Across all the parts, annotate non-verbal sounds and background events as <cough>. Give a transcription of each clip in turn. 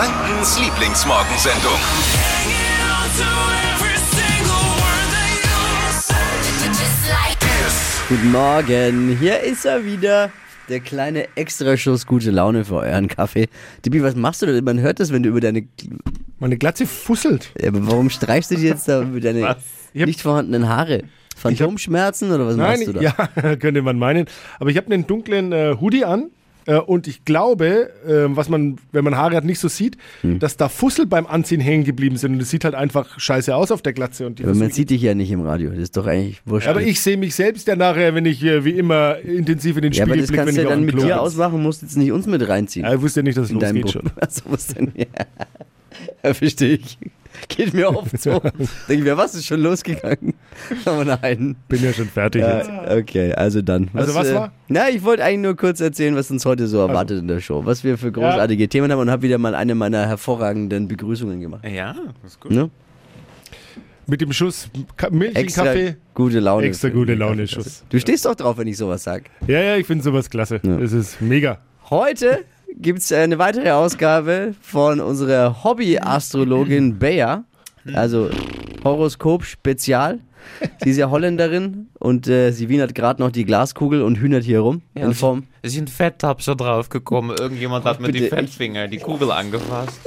Frankens Lieblingsmorgensendung. Guten Morgen, hier ist er wieder. Der kleine Extraschuss gute Laune für euren Kaffee. Dibi, was machst du denn? Man hört das, wenn du über deine. Meine Glatze fusselt. Ja, aber warum streichst du dir jetzt da <laughs> über deine hab- nicht vorhandenen Haare? Phantomschmerzen oder was machst du da? ja, <laughs> könnte man meinen. Aber ich habe einen dunklen äh, Hoodie an. Äh, und ich glaube, äh, was man, wenn man Haare hat, nicht so sieht, Hm. dass da Fussel beim Anziehen hängen geblieben sind. Und es sieht halt einfach scheiße aus auf der Glatze. Und die Aber man sieht dich ja nicht im Radio. Das ist doch eigentlich wurscht. aber ich sehe mich selbst ja nachher, wenn ich äh, wie immer intensiv in den ja, aber Spiegel das blicke, kannst wenn du ja dann mit Klo dir bin. ausmachen, musst jetzt nicht uns mit reinziehen. Ja, ich wusste ja nicht, dass es in losgeht schon. <laughs> Also was denn? <laughs> Ja. ja, verstehe ich. Geht mir oft so. <laughs> Denke ich mir, was ist schon losgegangen? <laughs> Aber nein. Bin ja schon fertig jetzt. Äh, okay, also dann. Also was äh, war? Na, ich wollte eigentlich nur kurz erzählen, was uns heute so erwartet in der Show. Was wir für großartige Themen haben und habe wieder mal eine meiner hervorragenden Begrüßungen gemacht. Ja, das ist gut. Ne? Mit dem Schuss Milch Extra Kaffee. gute Laune. Extra gute Laune. Schuss. Du stehst doch drauf, wenn ich sowas sag. Ja, ja, ich finde sowas klasse. Ja. Das ist mega. Heute gibt es eine weitere Ausgabe von unserer Hobby-Astrologin Bea. Also Horoskop Spezial. Sie ist ja Holländerin und äh, sie wienert gerade noch die Glaskugel und hühnert hier rum Ja, in Form. Ist ein Fetttapser draufgekommen. Irgendjemand hat mit die bitte. Fettfinger die Kugel angefasst.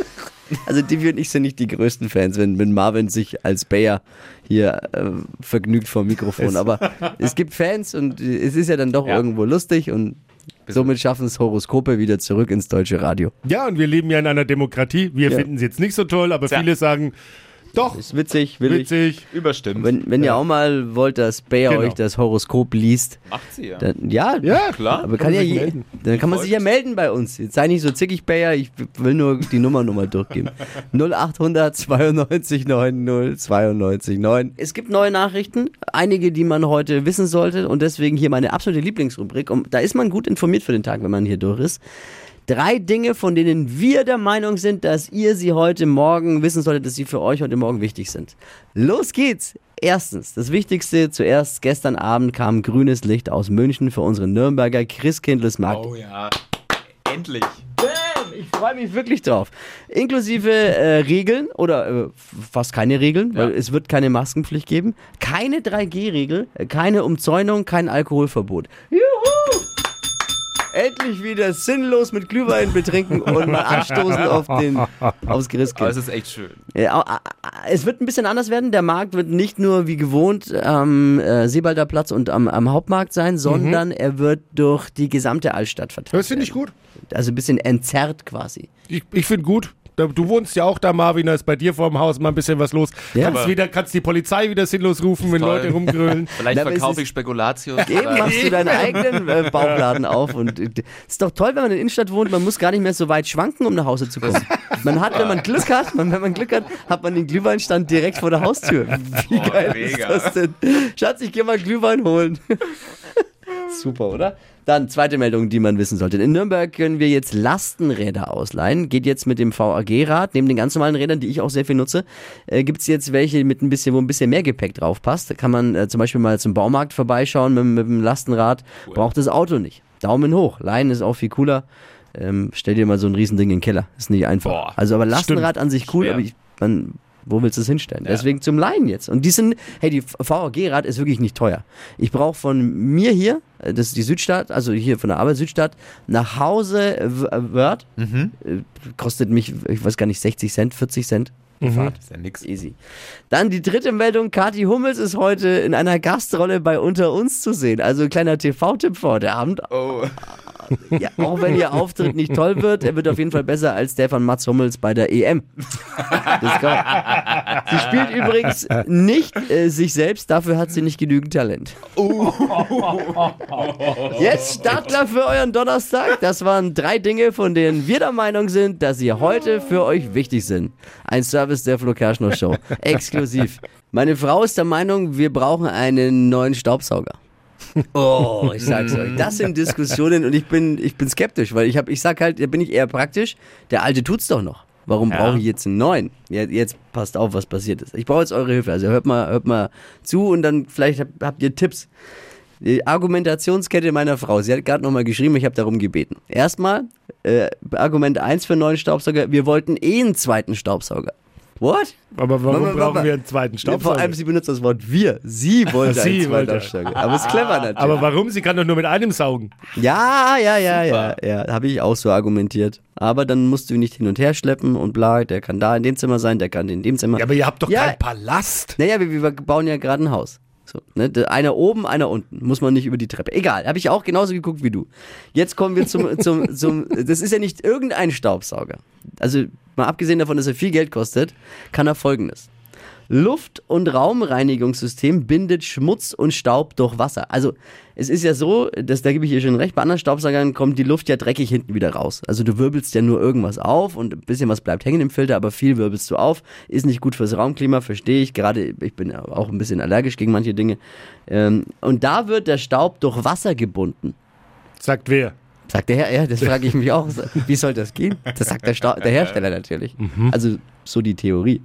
Also Divi und ich sind nicht die größten Fans, wenn, wenn Marvin sich als Bayer hier äh, vergnügt vor dem Mikrofon. Aber es gibt Fans und es ist ja dann doch Ja. irgendwo lustig und somit schaffen es Horoskope wieder zurück ins deutsche Radio. Ja, und wir leben ja in einer Demokratie. Wir Ja. finden es jetzt nicht so toll, aber Tja. viele sagen, doch, Ist witzig, will ich. witzig. Überstimmt. Wenn, wenn ihr auch mal wollt, dass Bayer Genau. euch das Horoskop liest, Macht sie ja. dann ja, Ja, Klar. aber kann kann, man ja sich je, melden. dann kann man sich ja melden bei uns. Jetzt sei nicht so zickig, Bayer, ich will nur die Nummer nochmal durchgeben. 0800 92 90 92 9. Es gibt neue Nachrichten, einige, die man heute wissen sollte und deswegen hier meine absolute Lieblingsrubrik. Und da ist man gut informiert für den Tag, wenn man hier durch ist. Drei Dinge, von denen wir der Meinung sind, dass ihr sie heute Morgen wissen solltet, dass sie für euch heute Morgen wichtig sind. Los geht's! Erstens, das Wichtigste zuerst, gestern Abend kam grünes Licht aus München für unseren Nürnberger Christkindlesmarkt. Oh ja. Endlich. Ich freue mich wirklich drauf. Inklusive äh, Regeln oder äh, fast keine Regeln, weil Ja. es wird keine Maskenpflicht geben. Keine 3G-Regel, äh, keine Umzäunung, kein Alkoholverbot. Juhu! Endlich wieder sinnlos mit Glühwein betrinken und mal anstoßen auf den, aufs Aber es Christkind. ist echt schön. Ja, es wird ein bisschen anders werden. Der Markt wird nicht nur wie gewohnt am äh, Seebalder Platz und am, am Hauptmarkt sein, sondern er wird durch die gesamte Altstadt verteilt. Das finde ich gut. Also ein bisschen entzerrt quasi. Ich, ich finde gut. Da- Du wohnst ja auch da, Marvin, da ist bei dir vor dem Haus mal ein bisschen was los. Ja. Kannst, die, kannst die Polizei wieder sinnlos rufen, wenn. Leute rumgrölen. <laughs> Vielleicht Na, verkaufe ich Spekulatius. <laughs> Eben machst du deinen eigenen äh, <laughs> Bauchladen auf und äh, ist doch toll, wenn man in der Innenstadt wohnt, man muss gar nicht mehr so weit schwanken, um nach Hause zu kommen. Man hat, wenn man Glück hat, man, wenn man Glück hat, hat man den Glühweinstand direkt vor der Haustür. Wie Oh, geil mega. ist das denn? Schatz, ich geh mal Glühwein holen. Super, oder? Dann zweite Meldung, die man wissen sollte. In Nürnberg können wir jetzt Lastenräder ausleihen. Geht jetzt mit dem VAG-Rad. Neben den ganz normalen Rädern, die ich auch sehr viel nutze, äh, gibt's jetzt welche mit ein bisschen, wo ein bisschen mehr Gepäck drauf passt. Da kann man äh, zum Beispiel mal zum Baumarkt vorbeischauen mit, mit dem Lastenrad. Braucht das Auto nicht. Daumen hoch. Leihen ist auch viel cooler. Ähm, stell dir mal so ein Riesending in den Keller. Ist nicht einfach. Boah, also aber Lastenrad an sich cool, Schwer. aber ich, man, wo willst du es hinstellen? Deswegen zum Leihen jetzt. Und die sind, hey, die VAG-Rad ist wirklich nicht teuer. Ich brauche von mir hier, äh, das ist die Südstadt, also hier von der Arbeit Südstadt, nach Hause äh, Word. Mhm. Äh, Kostet mich, ich weiß gar nicht, 60 Cent, 40 Cent. Fahrt. Ist ja nix. Easy. Dann die dritte Meldung. Kathi Hummels ist heute in einer Gastrolle bei Unter uns zu sehen. Also kleiner TV-Tipp für heute Abend. Oh. Ja, auch wenn ihr Auftritt nicht toll wird, er wird auf jeden Fall besser als der von Mats Hummels bei der EM. Sie spielt übrigens nicht äh, sich selbst, dafür hat sie nicht genügend Talent. Jetzt Startler für euren Donnerstag. Das waren drei Dinge, von denen wir der Meinung sind, dass sie heute für euch wichtig sind. Ein Service der Flo Kerschner Show. Exklusiv. Meine Frau ist der Meinung, wir brauchen einen neuen Staubsauger. Oh, ich sag's euch. Das sind Diskussionen und ich bin, ich bin skeptisch, weil ich hab, ich sag halt, da bin ich eher praktisch. Der alte tut's doch noch. Warum Ja. brauche ich jetzt einen neuen? Jetzt passt auf, was passiert ist. Ich brauche jetzt eure Hilfe. Also hört mal, hört mal zu und dann vielleicht habt, habt ihr Tipps. Die Argumentationskette meiner Frau. Sie hat gerade nochmal geschrieben, ich habe darum gebeten. Erstmal, Äh, Argument 1 für einen neuen Staubsauger, wir wollten eh einen zweiten Staubsauger. What? Aber warum Warte, brauchen warte. wir einen zweiten Vor Staubsauger? allem, sie benutzt das Wort wir. Sie wollte Sie einen zweiten. Staubsauger. Aber ist clever natürlich. Aber warum? Sie kann doch nur mit einem saugen. Ja, ja, ja, ja, ja. Habe ich auch so argumentiert. Aber dann musst du ihn nicht hin und her schleppen und bla, der kann da in dem Zimmer sein, der kann in dem Zimmer. Ja, aber ihr habt doch Ja. keinen Palast. Naja, wir, wir bauen ja gerade ein Haus. So, ne? Einer oben, einer unten. Muss man nicht über die Treppe. Egal, habe ich auch genauso geguckt wie du. Jetzt kommen wir zum, <laughs> zum, zum. Das ist ja nicht irgendein Staubsauger. Also, mal abgesehen davon, dass er viel Geld kostet, kann er folgendes. Luft- und Raumreinigungssystem bindet Schmutz und Staub durch Wasser. Also es ist ja so, dass, da gebe ich ihr schon recht, bei anderen Staubsaugern kommt die Luft ja dreckig hinten wieder raus. Also du wirbelst ja nur irgendwas auf und ein bisschen was bleibt hängen im Filter, aber viel wirbelst du auf. Ist nicht gut fürs Raumklima, verstehe ich. Gerade ich bin auch ein bisschen allergisch gegen manche Dinge. Ähm, und da wird der Staub durch Wasser gebunden. Sagt wer? Sagt der Herr, ja, das frage ich mich auch. Wie soll das gehen? Das sagt der, Stau der <laughs> Hersteller natürlich. Also so die Theorie.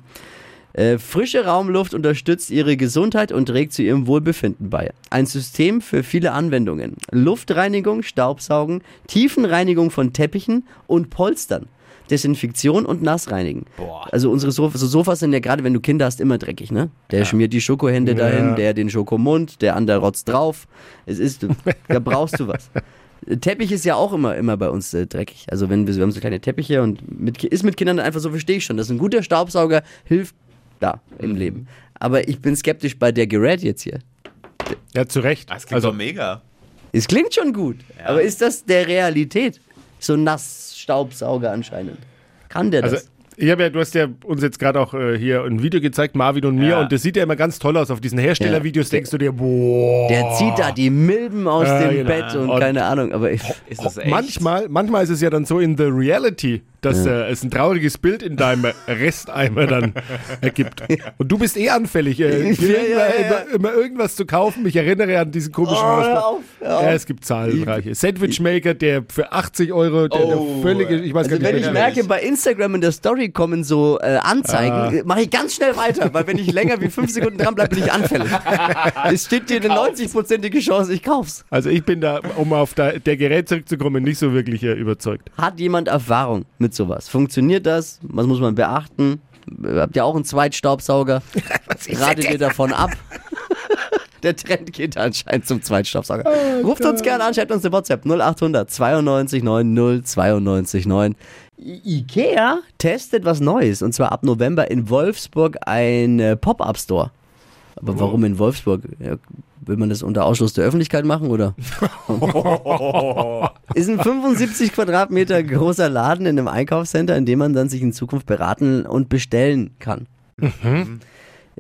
Äh, frische Raumluft unterstützt ihre Gesundheit und trägt zu ihrem Wohlbefinden bei. Ein System für viele Anwendungen. Luftreinigung, Staubsaugen, Tiefenreinigung von Teppichen und Polstern. Desinfektion und Nassreinigen. Also unsere Sof so Sofas sind ja gerade, wenn du Kinder hast, immer dreckig, ne? Der schmiert die Schokohände dahin, der den Schokomund, der andere rotzt drauf. Es ist, da brauchst du was. <laughs> Teppich ist ja auch immer, immer bei uns äh, dreckig. Also wenn wir, wir haben so kleine Teppiche und mit, ist mit Kindern einfach so, verstehe ich schon. Dass ein guter Staubsauger hilft da im Leben. Aber ich bin skeptisch bei der Gerät jetzt hier. Ja, zu Recht. Das klingt Also, doch mega. Es klingt schon gut, aber ist das der Realität? So ein Nassstaubsauger anscheinend. Kann der also das? Ich habe ja, du hast ja uns jetzt gerade auch äh, hier ein Video gezeigt, Marvin und mir, Ja. und das sieht ja immer ganz toll aus. Auf diesen Herstellervideos denkst du dir, boah. Der zieht da die Milben aus Ja, dem genau. Bett und, Und- keine Ahnung, aber ich, Ist das echt? Manchmal, manchmal ist es ja dann so in the reality, dass äh, es ein trauriges Bild in deinem Resteimer dann <laughs> ergibt. Und du bist eh anfällig, äh, dir Ja, ja, immer, ja. Immer, irgendwas zu kaufen. Ich erinnere an diesen komischen Oh, auf, hör auf. Ja, es gibt zahlreiche. Sandwichmaker, der für 80 Euro, der, der Oh. völlige, ich weiß Also gar wenn nicht, ich wer- merke, bei Instagram in der Story kommen so äh, Anzeigen, mache ich ganz schnell weiter, weil wenn ich länger wie fünf Sekunden dran bleibe, bin ich anfällig. es steht dir eine 90-prozentige Chance, ich kauf's. Also ich bin da, um auf der, der Gerät zurückzukommen, nicht so wirklich äh, überzeugt. Hat jemand Erfahrung mit sowas? Funktioniert das? Was muss man beachten? Habt ihr auch einen Zweitstaubsauger? <laughs> Ratet ihr davon ab? <laughs> Der Trend geht anscheinend zum Zweitstaubsauger. Ruft uns gerne an, schreibt uns eine WhatsApp 0800 92 90 92 9. I- Ikea testet was Neues und zwar ab November in Wolfsburg ein äh, Pop-Up-Store. Aber warum in Wolfsburg? Ja, will man das unter Ausschluss der Öffentlichkeit machen oder? <laughs> Ist ein 75 Quadratmeter großer Laden in einem Einkaufscenter, in dem man dann sich in Zukunft beraten und bestellen kann.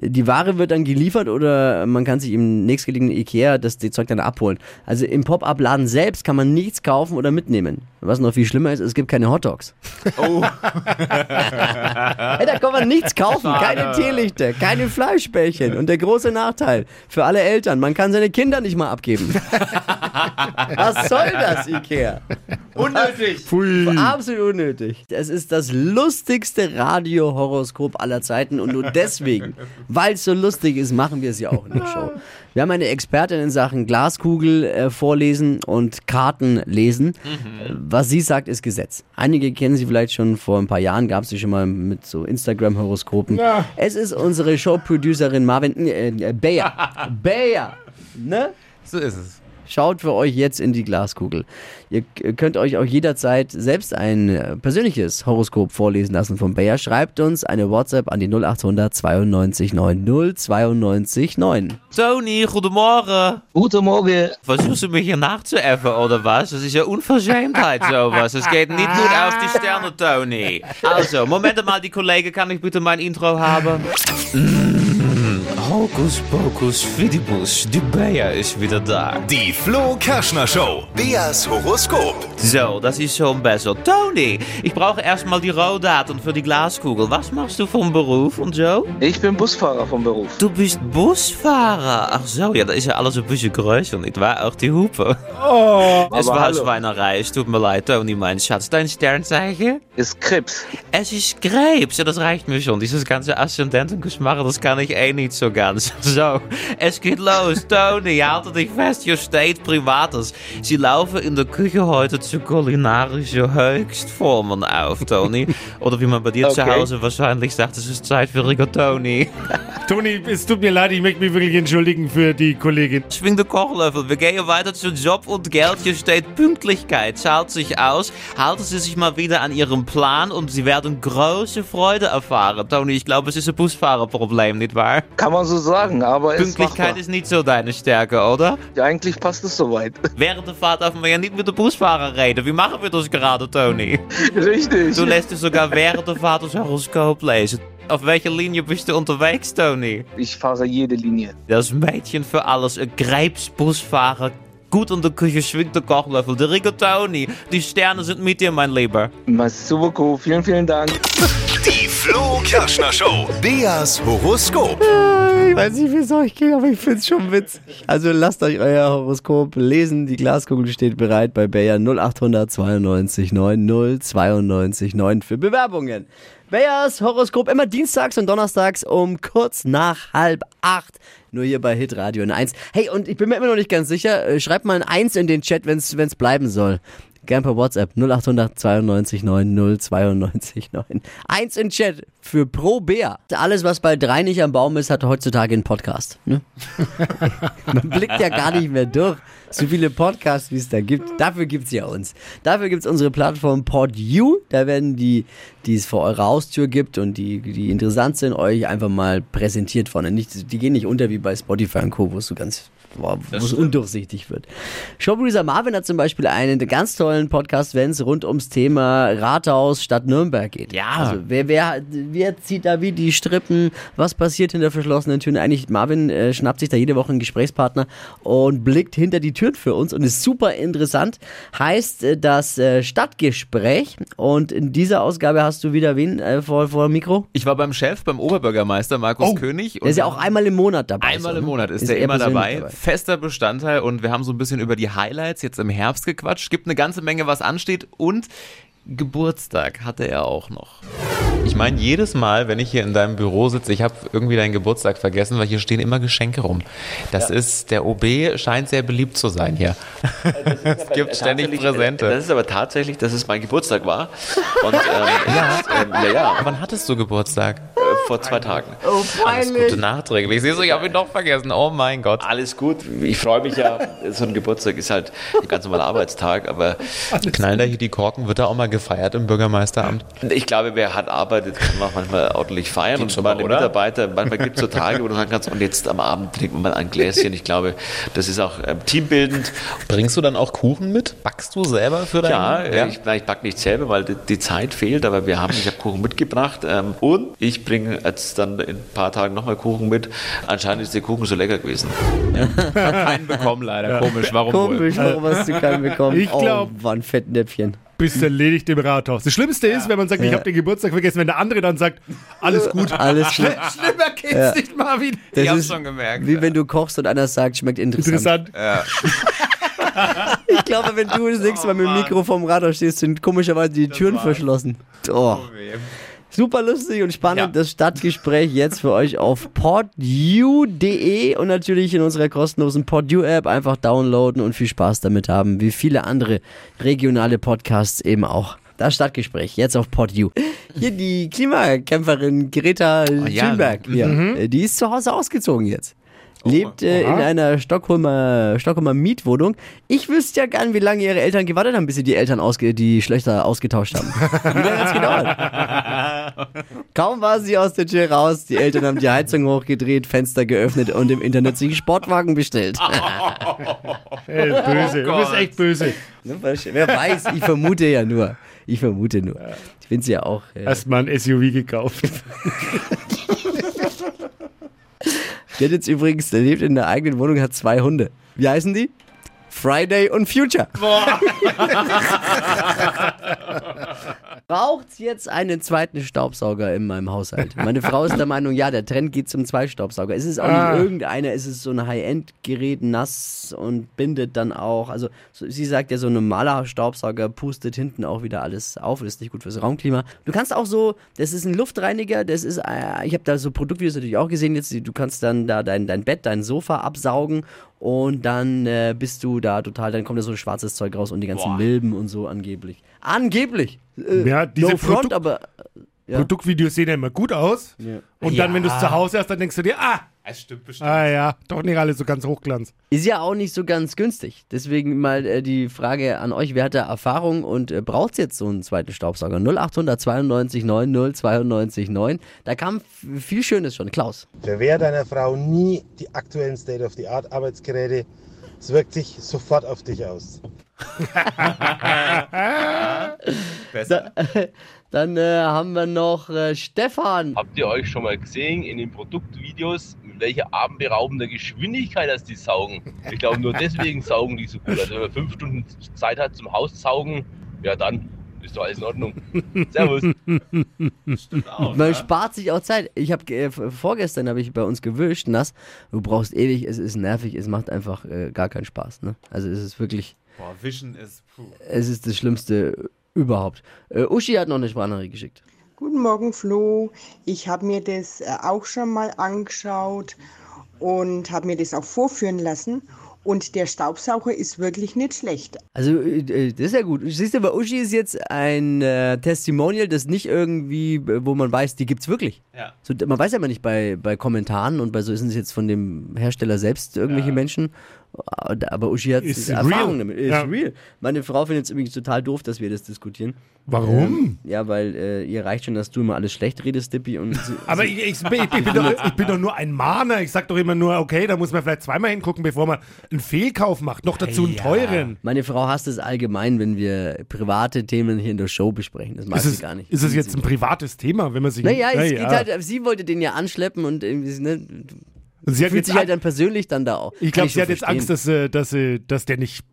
Die Ware wird dann geliefert oder man kann sich im nächstgelegenen Ikea das die Zeug dann abholen. Also im Pop-Up-Laden selbst kann man nichts kaufen oder mitnehmen. Was noch viel schlimmer ist, es gibt keine Hotdogs. Oh, <laughs> Hey, da kann man nichts kaufen, keine Teelichter, keine Fleischbällchen. Und der große Nachteil für alle Eltern, man kann seine Kinder nicht mal abgeben. <laughs> Was soll das, Ikea? unnötig. Pfui. Absolut unnötig. Es ist das lustigste Radiohoroskop aller Zeiten und nur deswegen, weil es so lustig ist, machen wir es ja auch in der Show. Wir haben eine Expertin in Sachen Glaskugel äh, vorlesen und Karten lesen. Äh, Was sie sagt, ist Gesetz. Einige kennen sie vielleicht schon vor ein paar Jahren, gab es sie schon mal mit so Instagram-Horoskopen. Ja. Es ist unsere Showproducerin Marvin äh, äh, Bayer. <laughs> Bayer. Ne? So ist es. Schaut für euch jetzt in die Glaskugel. Ihr könnt euch auch jederzeit selbst ein äh, persönliches Horoskop vorlesen lassen von Bayer. Schreibt uns eine WhatsApp an die 0800 92 90 92 9. Tony, goedemorgen. Guten Morgen. Versuchst du mich hier nachzuäffen oder was? Das ist ja Unverschämtheit sowas. Es geht nicht gut auf die Sterne, Tony. Also, Moment mal, die Kollegen, kann ich bitte mein Intro haben? Mm, Hokus Pokus Fidibus, die Bayer ist wieder da. Die Flo Kerschner Show. Beas Horoskop. So, das ist schon besser. Tony, ich brauche erstmal die Rohdaten für die Glaskugel. Was machst du vom Beruf und so? Ich bin Busfahrer vom Beruf. Du bist Busfahrer. Ach so, ja, da ist ja alles ein bisschen größer, nicht wahr? Auch die Hupe. Oh, es war hallo. Schweinerei. Es tut mir leid, Tony, mein Schatz. Dein Sternzeichen? Ist Krebs. Es ist Krebs. Ja, das reicht mir schon. Dieses ganze Aszendentengeschmache, das kann ich eh nicht so ganz. <laughs> So, es geht los. Tony, halte dich fest, hier steht Privates. Sie laufen in der Küche heute zu kulinarische Höchstformen auf, Tony. Oder wie man bei dir zu Okay. Hause wahrscheinlich sagt, es ist Zeit für Rigatoni. Toni, es tut mir leid, ich möchte mich wirklich entschuldigen für die Kollegin. Schwing den Kochlöffel. Wir gehen weiter zu Job und Geld. Hier steht Pünktlichkeit. Zahlt sich aus. Halten Sie sich mal wieder an Ihrem Plan und Sie werden große Freude erfahren. Tony, ich glaube, es ist ein Busfahrerproblem, nicht wahr? Kann man so sagen, aber ist Pünktlichkeit machbar. ist nicht so deine Stärke, oder? Ja, eigentlich passt es soweit. <laughs> Während der Fahrt dürfen wir ja nicht mit dem Busfahrer reden. Wie machen wir das gerade, Tony? Richtig. Du lässt dir sogar während der Fahrt das Horoskop lesen. Auf welcher Linie bist du unterwegs, Tony? Ich fahre jede Linie. Das Mädchen für alles, ein Greipsbusfahrer. Gut in der Küche schwingt der Kochlöffel. Der Rigatoni. Die Sterne sind mit dir, mein Lieber. Super cool. Vielen, vielen Dank. Die Flo Kerschner Show. Beas Horoskop. Ich weiß nicht, wie es euch geht, aber ich find's schon witzig. Also lasst euch euer Horoskop lesen. Die Glaskugel steht bereit bei Bayer 0800 92 9 092 9 für Bewerbungen. Bayers Horoskop immer dienstags und donnerstags um kurz nach halb acht. Nur hier bei Hitradio in 1. Hey, und ich bin mir immer noch nicht ganz sicher. äh, Schreibt mal ein 1 in den Chat, wenn's wenn's bleiben soll. Gern per WhatsApp 0800 92 9 092 9. Eins in Chat für Pro Bär. Alles, was bei drei nicht am Baum ist, hat heutzutage einen Podcast. Ne? <laughs> Man blickt ja gar nicht mehr durch. So viele Podcasts, wie es da gibt. Dafür gibt's ja uns. Dafür gibt's unsere Plattform PodU. Da werden die, die es vor eurer Haustür gibt und die, die interessant sind, euch einfach mal präsentiert von. Nicht, die gehen nicht unter wie bei Spotify und Co., wo es so ganz wo es undurchsichtig wird. Showproducer Marvin hat zum Beispiel einen ganz tollen Podcast, wenn es rund ums Thema Rathaus Stadt Nürnberg geht. Ja. Also wer, wer, wer zieht da wie die Strippen? Was passiert hinter verschlossenen Türen? Eigentlich, Marvin äh, schnappt sich da jede Woche einen Gesprächspartner und blickt hinter die Türen für uns und ist super interessant. Heißt äh, das äh, Stadtgespräch und in dieser Ausgabe hast du wieder wen äh, vor, vor dem Mikro? Ich war beim Chef, beim Oberbürgermeister Markus König. Der ist ja auch einmal im Monat dabei. Einmal so, im ne? Monat ist, er er immer persönlich dabei. Fester Bestandteil und wir haben so ein bisschen über die Highlights jetzt im Herbst gequatscht. Gibt eine ganze Menge, was ansteht und Geburtstag hatte er auch noch. Ich meine, jedes Mal, wenn ich hier in deinem Büro sitze, ich habe irgendwie deinen Geburtstag vergessen, weil hier stehen immer Geschenke rum. Das ist, der OB scheint sehr beliebt zu sein hier. <laughs> Es gibt ständig Präsente. Das ist aber tatsächlich, dass es mein Geburtstag war. Und ähm, <laughs> ja, ähm, ja, ja, Wann hattest du Geburtstag? Vor zwei Tagen. Alles Gute nachträglich. Siehst du, ich habe ihn doch vergessen. Oh mein Gott. Alles gut. Ich freue mich ja. So ein Geburtstag ist halt ein ganz normaler Arbeitstag, aber Knallen da hier die Korken? Wird da auch mal gefeiert im Bürgermeisteramt? ich glaube, wer hart arbeitet, kann auch manchmal ordentlich feiern. Gibt's und meine oder? Mitarbeiter, manchmal gibt es so Tage, wo du sagen kannst, und jetzt am Abend trinken wir mal ein Gläschen. Ich glaube, das ist auch ähm, teambildend. Bringst du dann auch Kuchen mit? Backst du selber für deinen? Ja, äh, ich, ich backe nicht selber, weil die, die Zeit fehlt, aber wir haben, ich habe Kuchen mitgebracht ähm, und ich bringe jetzt dann in ein paar Tagen nochmal Kuchen mit. Anscheinend ist der Kuchen so lecker gewesen. keinen bekommen leider. Komisch, warum Komisch, warum hast du keinen bekommen? Ich glaub- Oh, war ein Fettnäpfchen. Bist erledigt im Rathaus. Das Schlimmste ist, wenn man sagt, ich habe den Geburtstag vergessen, wenn der andere dann sagt, alles gut. Alles gut. <laughs> Schlimmer geht's nicht, Marvin. Das Ich hab's schon gemerkt. Wie wenn du kochst und einer sagt, schmeckt interessant. Interessant. <laughs> Ich glaube, wenn du das nächste Mal mit dem Mikro vom Radar stehst, sind komischerweise die Türen verschlossen. Oh. Super lustig und spannend. Ja. Das Stadtgespräch jetzt für euch auf podu.de und natürlich in unserer kostenlosen Podu-App einfach downloaden und viel Spaß damit haben, wie viele andere regionale Podcasts eben auch. Das Stadtgespräch jetzt auf Podu. Hier die Klimakämpferin Greta. Thunberg. Ja. Äh, Die ist zu Hause ausgezogen jetzt. Lebt äh, in einer Stockholmer, Stockholmer Mietwohnung. Ich wüsste ja gern, wie lange ihre Eltern gewartet haben, bis sie die Eltern ausge die Schlechter ausgetauscht haben. Wie lange hat's gedauert? <laughs> Kaum war sie aus der Tür raus, die Eltern haben die Heizung hochgedreht, Fenster geöffnet und im Internet sich einen Sportwagen bestellt. <laughs> Ey, böse. du bist echt böse. Wer weiß, ich vermute ja nur. Ich vermute nur. Ich finde sie ja auch. Äh, Erstmal ein SUV gekauft. <laughs> Die hat jetzt übrigens, der lebt in der eigenen Wohnung, hat zwei Hunde. Wie heißen die? Friday und Future. Raucht's braucht jetzt einen zweiten Staubsauger in meinem Haushalt. Meine Frau ist der <laughs> Meinung, ja, der Trend geht zum Zweistaubsauger. Es ist auch Ah. nicht irgendeiner, es ist so ein High-End-Gerät, nass und bindet dann auch. Also so, sie sagt ja, so ein normaler Staubsauger pustet hinten auch wieder alles auf, ist nicht gut fürs Raumklima. Du kannst auch so, das ist ein Luftreiniger, das ist, äh, ich habe da so Produktvideos natürlich auch gesehen jetzt, du kannst dann da dein, dein Bett, dein Sofa absaugen und dann äh, bist du da total, dann kommt da so schwarzes Zeug raus und die ganzen Milben und so angeblich. Angeblich! Äh, Ja, diese no front, Produ- aber Ja. Produktvideos sehen ja immer gut aus. Ja. Und dann, wenn du es zu Hause hast, dann denkst du dir, ah, Es stimmt bestimmt. ah ja, doch nicht alles so ganz Hochglanz. ist ja auch nicht so ganz günstig. Deswegen mal äh, die Frage an euch, wer hat da Erfahrung und äh, braucht jetzt so einen zweiten Staubsauger? 0800 92 90 92 9. Da kam viel Schönes schon. Klaus. Verwehr deiner Frau nie die aktuellen State-of-the-Art-Arbeitsgeräte. Es wirkt sich sofort auf dich aus. <laughs> Besser. Dann äh, haben wir noch äh, Stefan. Habt ihr euch schon mal gesehen in den Produktvideos, mit welcher atemberaubender Geschwindigkeit das die saugen? Ich glaube, nur deswegen saugen die so gut. Also wenn man fünf Stunden Zeit hat zum Haussaugen, ja dann ist doch alles in Ordnung. Servus. Stimmt auch. Man ne? spart sich auch Zeit. Ich habe äh, vorgestern habe ich bei uns gewischt, nass. Du brauchst ewig, es ist nervig, es macht einfach äh, gar keinen Spaß. Ne? Also es ist wirklich, Boah, Wischen ist. Puh. es ist das Schlimmste überhaupt. Äh, Uschi hat noch eine Sprachnachricht geschickt. Guten Morgen, Flo. Ich habe mir das äh, auch schon mal angeschaut und habe mir das auch vorführen lassen. Und der Staubsauger ist wirklich nicht schlecht. Also, äh, das ist ja gut. Siehst du, bei Uschi ist jetzt ein äh, Testimonial, das nicht irgendwie, äh, wo man weiß, die gibt's wirklich. Ja. So, man weiß ja immer nicht bei, bei Kommentaren und bei so ist es jetzt von dem Hersteller selbst irgendwelche Menschen. Aber Uschi hat Ist Erfahrung real. damit. Ist Ja. real. Meine Frau findet es übrigens total doof, dass wir das diskutieren. Warum? Ja, weil äh, ihr reicht schon, dass du immer alles schlecht redest, Dippi. Und sie, <laughs> Aber ich, ich, ich, ich, bin doch, ich bin doch nur ein Mahner. Ich sag doch immer nur, okay, da muss man vielleicht zweimal hingucken, bevor man einen Fehlkauf macht. Noch dazu einen Ja. teuren. Meine Frau hasst es allgemein, wenn wir private Themen hier in der Show besprechen. Das mag Ist sie es, gar nicht. ist es jetzt ein privates Thema, wenn man sich. Naja, es Naja. geht halt, sie wollte den ja anschleppen und irgendwie, ne, Sie hat fühlt jetzt sich halt Angst- dann persönlich dann da auch. Ich glaube, sie hat jetzt verstehen. Angst, dass, äh, dass, äh, dass der nicht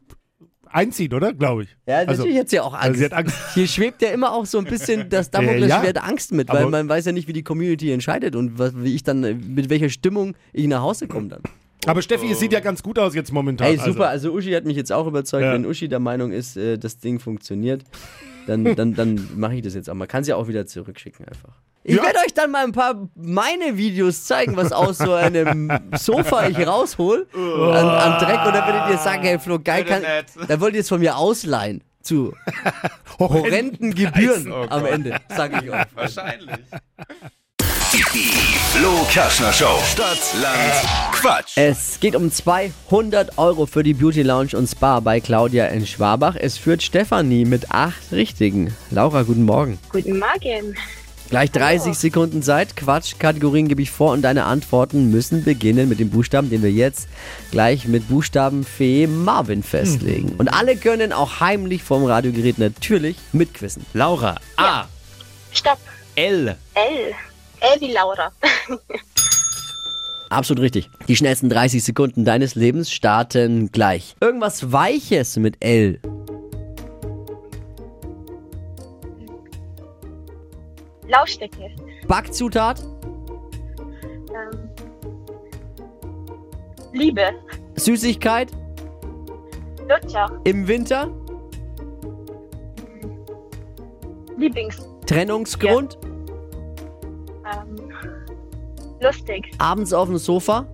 einzieht, oder? Glaube ich. Ja, Also- natürlich hat sie auch Angst. also sie hat Angst. <laughs> Hier schwebt ja immer auch so ein bisschen <laughs> das Damoklesschwert Ja, Angst mit, weil aber- man weiß ja nicht, wie die Community entscheidet und was, wie ich dann, äh, mit welcher Stimmung ich nach Hause komme dann. Aber Steffi, es sieht ja ganz gut aus jetzt momentan. Hey, super, also, Uschi hat mich jetzt auch überzeugt. Ja. Wenn Uschi der Meinung ist, äh, das Ding funktioniert, dann, dann, dann mache ich das jetzt auch. Man kann sie auch wieder zurückschicken einfach. Ich Ja. werde euch dann mal ein paar meine Videos zeigen, was aus so einem Sofa ich raushol an, an Dreck. Und dann werdet ihr sagen, hey Flo, geil, kann, dann wollt ihr es von mir ausleihen. Zu <laughs> horrenden Gebühren Oh am. Ende, sage ich euch. Wahrscheinlich. Die Flo Kerschner Show. Stadt, Land, Quatsch. Es geht um 200 Euro für die Beauty Lounge und Spa bei Claudia in Schwabach. Es führt Stefanie mit acht Richtigen. Laura, guten Morgen. Guten Morgen. Gleich 30 Sekunden Zeit. Quatsch, Kategorien gebe ich vor und deine Antworten müssen beginnen mit dem Buchstaben, den wir jetzt gleich mit Buchstabenfee Marvin festlegen. Und alle können auch heimlich vom Radiogerät natürlich mitquissen. Laura. A. Stopp. L. L. L wie Laura. <laughs> Absolut richtig. Die schnellsten 30 Sekunden deines Lebens starten gleich. Irgendwas Weiches mit L. Laufstecke. Backzutat, Ähm, Liebe. Süßigkeit, Lutscher. im Winter, Lieblings. Trennungsgrund, Ähm, lustig. abends auf dem Sofa,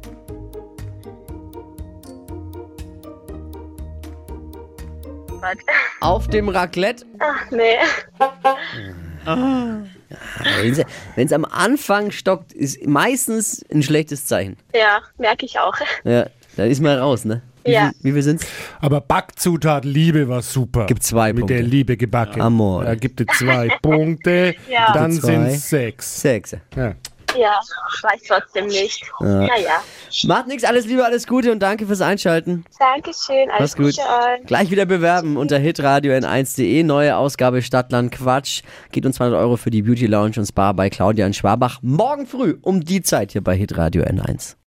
auf dem Raclette. Ach, nee. Wenn es am Anfang stockt, ist meistens ein schlechtes Zeichen. Ja, merke ich auch. Ja, da ist man raus, ne? Wie Ja. viel, wie viel sind's? Aber Backzutat Liebe war super. Gibt zwei Mit Punkte. der Liebe gebacken. Amor. Da gibt es zwei <laughs> Punkte. Ja. Dann sind es sechs. Sechs. Ja. Ja, ich weiß trotzdem nicht. Naja. Macht nichts, alles Liebe, alles Gute und danke fürs Einschalten. Dankeschön. Alles Mach's gut. Euch. Gleich wieder bewerben unter hitradio n1.de. Neue Ausgabe Stadtland Quatsch. Geht uns 200 Euro für die Beauty Lounge und Spa bei Claudia in Schwabach. Morgen früh um die Zeit hier bei hitradio n1.